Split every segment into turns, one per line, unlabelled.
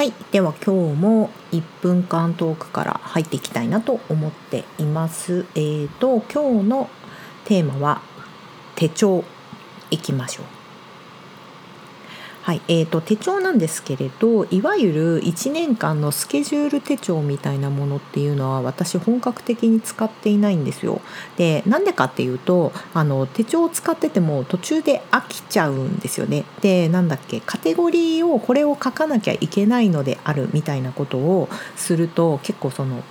はい。では今日も1分間トークから入っていきたいなと思っています。えーと今日のテーマは手帳。いきましょう。はいえーと、手帳なんですけれどいわゆる1年間のスケジュール手帳みたいなものっていうのは私本格的に使っていないんですよ。でなんでかっていうとあの手帳を使ってても途中で飽きちゃうんですよね。でなんだっけカテゴリーをこれを書かなきゃいけないのであるみたいなことをすると結構その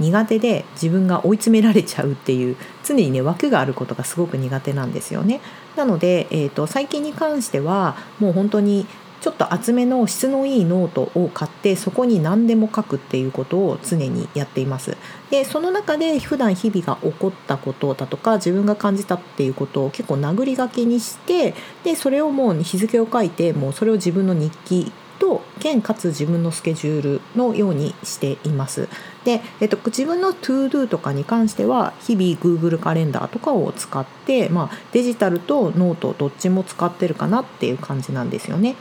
苦手で自分が追い詰められちゃうっていう常にね枠があることがすごく苦手なんですよね。なので、えーと、最近に関してはもう本当にちょっと厚めの質のいいノートを買ってそこに何でも書くっていうことを常にやっています。でその中で普段日々が起こったことだとか自分が感じたっていうことを結構殴り書きにしてでそれをもう日付を書いてもうそれを自分の日記と兼かつ自分のスケジュールのようにしています。で、えっと、自分の ToDo とかに関しては日々 Google カレンダーとかを使って、まあ、デジタルとノートどっちも使ってるかなっていう感じなんですよね。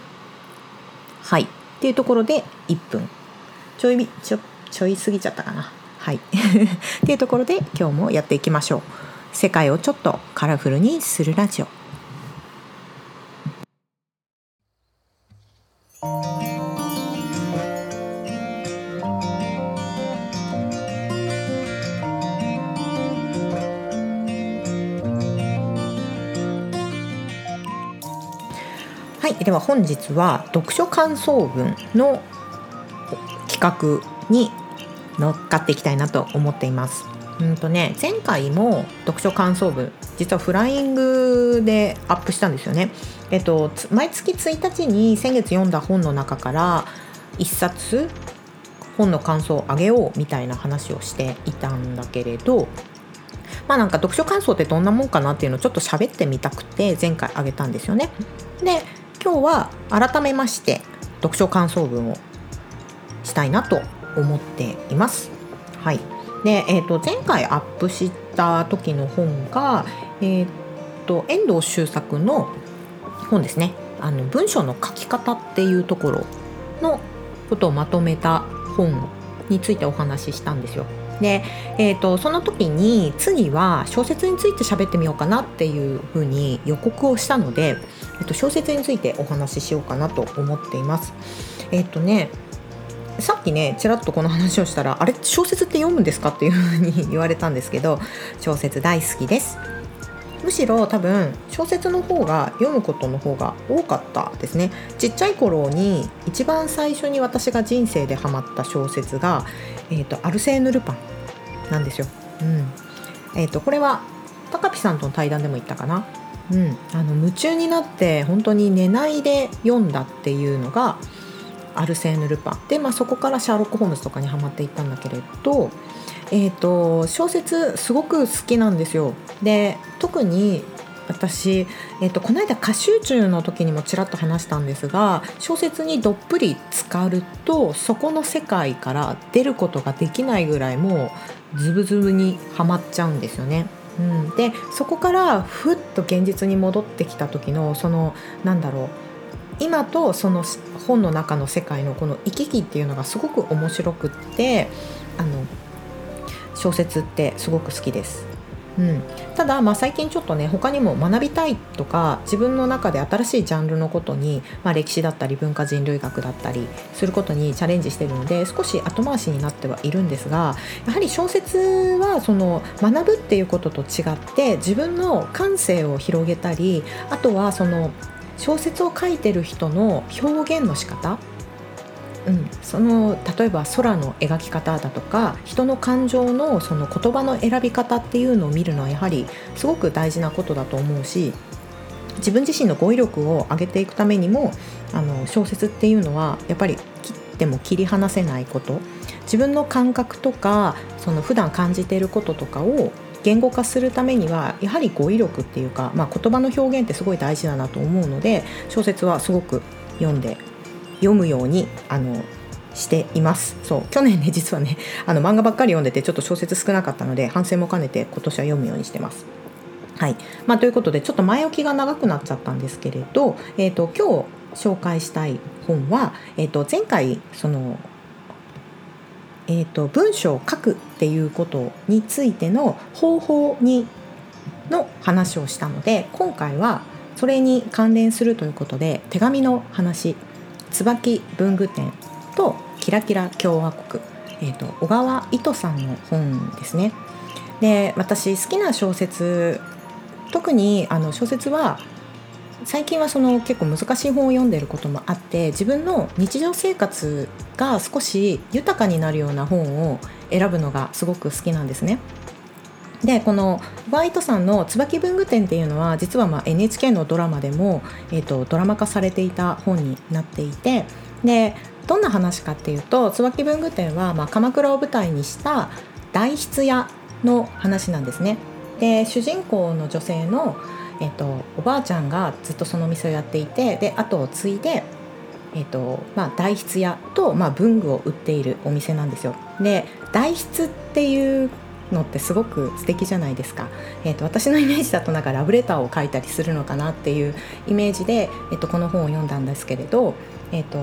はいっていうところで1分ちょいちょちょい過ぎちゃったかな。はい っていうところで今日もやっていきましょう。世界をちょっとカラフルにするラジオ。では本日は読書感想文の企画に乗っかっていきたいなと思っていますうんとね前回も読書感想文実はフライングでアップしたんですよねえっと毎月1日に先月読んだ本の中から1冊本の感想をあげようみたいな話をしていたんだけれどまあなんか読書感想ってどんなもんかなっていうのをちょっと喋ってみたくて前回あげたんですよね。で今日は改めまして読書感想文をしたいなと思っています。はい。で、えー、と前回アップした時の本が、えー、と遠藤周作の本ですね。あの文章の書き方っていうところのことをまとめた本についてお話ししたんですよ。で、えーと、その時に次は小説について喋ってみようかなっていうふうに予告をしたので、えー、と小説についてお話ししようかなと思っています。えっ、ー、とねさっきねちらっとこの話をしたら「あれ？小説って読むんですか?」っていうふうに言われたんですけど小説大好きです。むしろ多分小説の方が読むことの方が多かったですね。ちっちゃい頃に一番最初に私が人生でハマった小説が、えーと、アルセーヌ・ルパンなんですよ。うん。えーと、これは高ピさんとの対談でも言ったかな、うん、あの夢中になって本当に寝ないで読んだっていうのがアルセーヌ・ルパン。で、まあ、そこからシャーロック・ホームズとかにはまっていったんだけれどえーと、小説すごく好きなんですよ。で特に私、えーと、この間歌集中の時にもちらっと話したんですが小説にどっぷり浸かるとそこの世界から出ることができないぐらいもうズブズブにはまっちゃうんですよね。うん、でそこからふっと現実に戻ってきた時のそのなんだろう今とその本の中の世界のこの行き来っていうのがすごく面白くってあの小説ってすごく好きです。うん、ただ、まあ、最近ちょっとね他にも学びたいとか自分の中で新しいジャンルのことに、まあ、歴史だったり文化人類学だったりすることにチャレンジしてるので少し後回しになってはいるんですがやはり小説はその学ぶっていうことと違って自分の感性を広げたりあとはその小説を書いてる人の表現の仕方うん、その例えば空の描き方だとか人の感情のその言葉の選び方っていうのを見るのはやはりすごく大事なことだと思うし自分自身の語彙力を上げていくためにもあの小説っていうのはやっぱり切っても切り離せないこと。自分の感覚とかその普段感じていることとかを言語化するためにはやはり語彙力っていうか、まあ、言葉の表現ってすごい大事だなと思うので小説はすごく読んで読むようにあのしています。そう。去年ね 実はねあの漫画ばっかり読んでてちょっと小説少なかったので反省も兼ねて今年は読むようにしてます。はい。まあ、ということでちょっと前置きが長くなっちゃったんですけれど、えーと、今日紹介したい本は、えー、と前回その、えー、と文章を書くっていうことについての方法にの話をしたので今回はそれに関連するということで手紙の話椿文具店とキラキラ共和国、えーと、小川糸さんの本ですね。で私好きな小説特にあの小説は最近はその結構難しい本を読んでることもあって自分の日常生活が少し豊かになるような本を選ぶのがすごく好きなんですね。でこのバイトさんの「椿文具店」っていうのは実はま NHK のドラマでも、えーと、ドラマ化されていた本になっていてでどんな話かっていうと椿文具店はま鎌倉を舞台にした代筆屋の話なんですね。で主人公の女性の、えーと、おばあちゃんがずっとその店をやっていてで後を継いでえーとまあ、代筆屋と、まあ、文具を売っているお店なんですよ。で代筆っていうのってすごく素敵じゃないですか、えーと、私のイメージだとなんかラブレターを書いたりするのかなっていうイメージで、えーと、この本を読んだんですけれど、えーと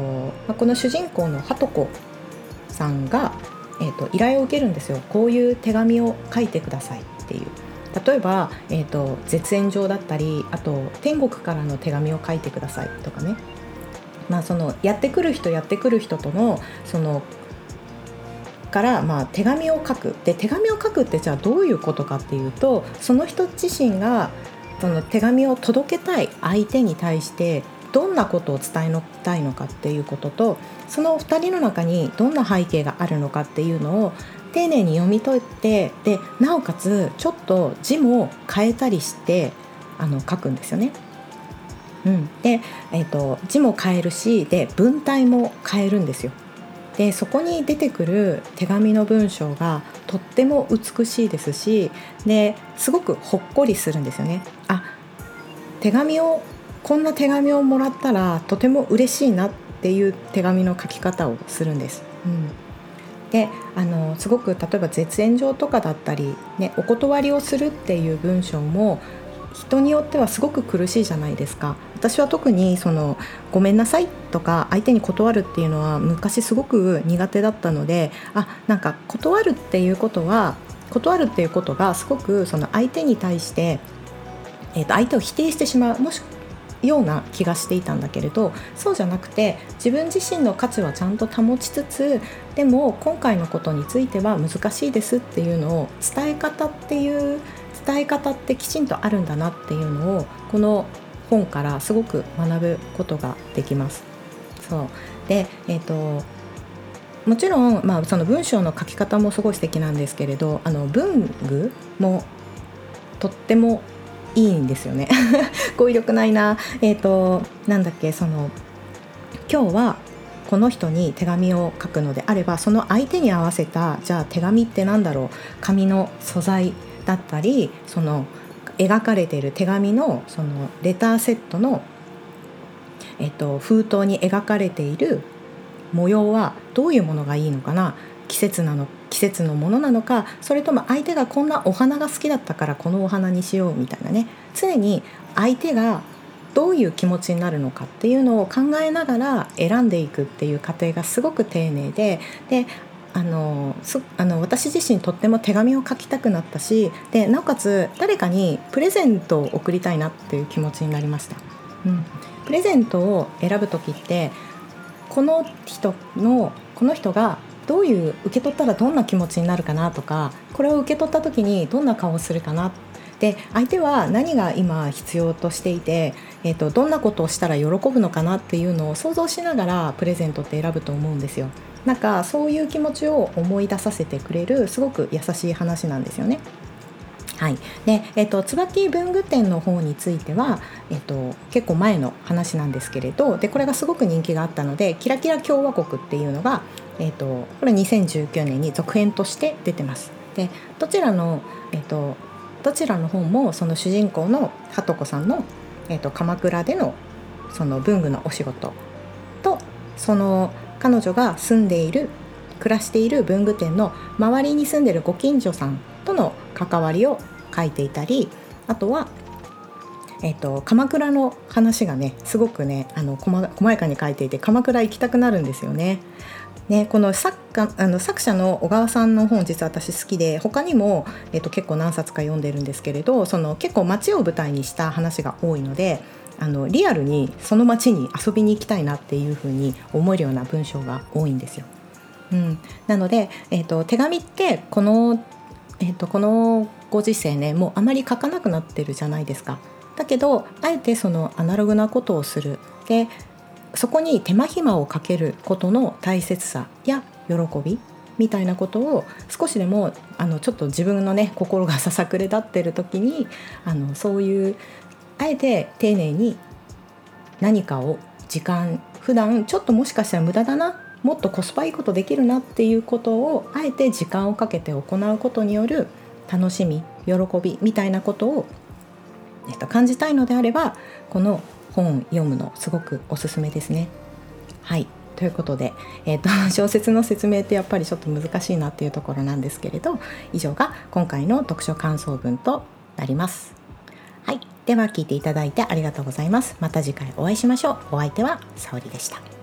まあ、この主人公のはとこさんが、えー、と依頼を受けるんですよ。こういう手紙を書いてくださいっていう。例えば、えーと、絶縁状だったりあと天国からの手紙を書いてくださいとかね。まあ、そのやってくる人やってくる人とのそのからまあ手紙を書くで手紙を書くってじゃあどういうことかっていうとその人自身がその手紙を届けたい相手に対してどんなことを伝えたいのかっていうこととその2人の中にどんな背景があるのかっていうのを丁寧に読み解いてでなおかつちょっと字も変えたりしてあの書くんですよね。うん、で、えーと字も変えるしで文体も変えるんですよ。でそこに出てくる手紙の文章がとっても美しいですしですごくほっこりするんですよね。あ手紙をこんな手紙をもらったらとても嬉しいなっていう手紙の書き方をするんです。うんであのすごく例えば絶縁状とかだったり、ね、お断りをするっていう文章も人によってはすごく苦しいじゃないですか。私は特にそのごめんなさいとか相手に断るっていうのは昔すごく苦手だったのであなんか断るっていうことは断るっていうことがすごくその相手に対して、えー、と相手を否定してしまうもしような気がしていたんだけれどそうじゃなくて自分自身の価値はちゃんと保ちつつでも今回のことについては難しいですっていうのを伝え方っていう伝え方ってきちんとあるんだなっていうのをこの本からすごく学ぶことができます。そうで、えーと、もちろん、まあ、その文章の書き方もすごい素敵なんですけれどあの文具もとってもいいんですよね。語彙力ないな。えっ、ー、となんだっけその今日はこの人に手紙を書くのであればその相手に合わせたじゃあ手紙って何だろう紙の素材だったりその描かれている手紙のそのレターセットの、えっと、封筒に描かれている模様はどういうものがいいのかな季節なの季節のものなのかそれとも相手がこんなお花が好きだったからこのお花にしようみたいなね。常に相手がどういう気持ちになるのかっていうのを考えながら選んでいくっていう過程がすごく丁寧でであのすあの私自身とっても手紙を書きたくなったしでなおかつ誰かにプレゼントを送りたいなっていう気持ちになりました。うん、プレゼントを選ぶ時ってこの人のこの人がどういう受け取ったらどんな気持ちになるかなとかこれを受け取った時にどんな顔をするかなで相手は何が今必要としていて、えーとどんなことをしたら喜ぶのかなっていうのを想像しながらプレゼントって選ぶと思うんですよ。なんかそういう気持ちを思い出させてくれるすごく優しい話なんですよね。はいでえっと、椿文具店の方については、えっと、結構前の話なんですけれどでこれがすごく人気があったので「キラキラ共和国」っていうのが、えっと、これ2019年に続編として出てます。でどちらの、えっと、どちらの本もその主人公のはとこさんの、えっと、鎌倉でのその文具のお仕事とその彼女が住んでいる暮らしている文具店の周りに住んでるご近所さんとの関わりを書いていたりあとはえーと、鎌倉の話がねすごくねあの細やかに書いていて鎌倉行きたくなるんですよね。ね、この作家あの作者の小川さんの本実は私好きで他にも、えーと、結構何冊か読んでるんですけれどその結構街を舞台にした話が多いのであのリアルにその街に遊びに行きたいなっていうふうに思えるような文章が多いんですよ。うん、なので、えーと、手紙ってこの,、えーとこのご時世ねもうあまり書かなくなってるじゃないですか。だけどあえてそのアナログなことをするでそこに手間暇をかけることの大切さや喜びみたいなことを少しでもあのちょっと自分のね心がささくれ立ってる時にあのそういうあえて丁寧に何かを時間普段ちょっともしかしたら無駄だなもっとコスパいいことできるなっていうことをあえて時間をかけて行うことによる楽しみ喜びみたいなことを、えっと、感じたいのであればこの本読むのすごくおすすめですね。はいということで、えーと、小説の説明ってやっぱりちょっと難しいなっていうところなんですけれど以上が今回の読書感想文となります。はい、では聞いていただいてありがとうございます。また次回お会いしましょう。お相手は沙織でした。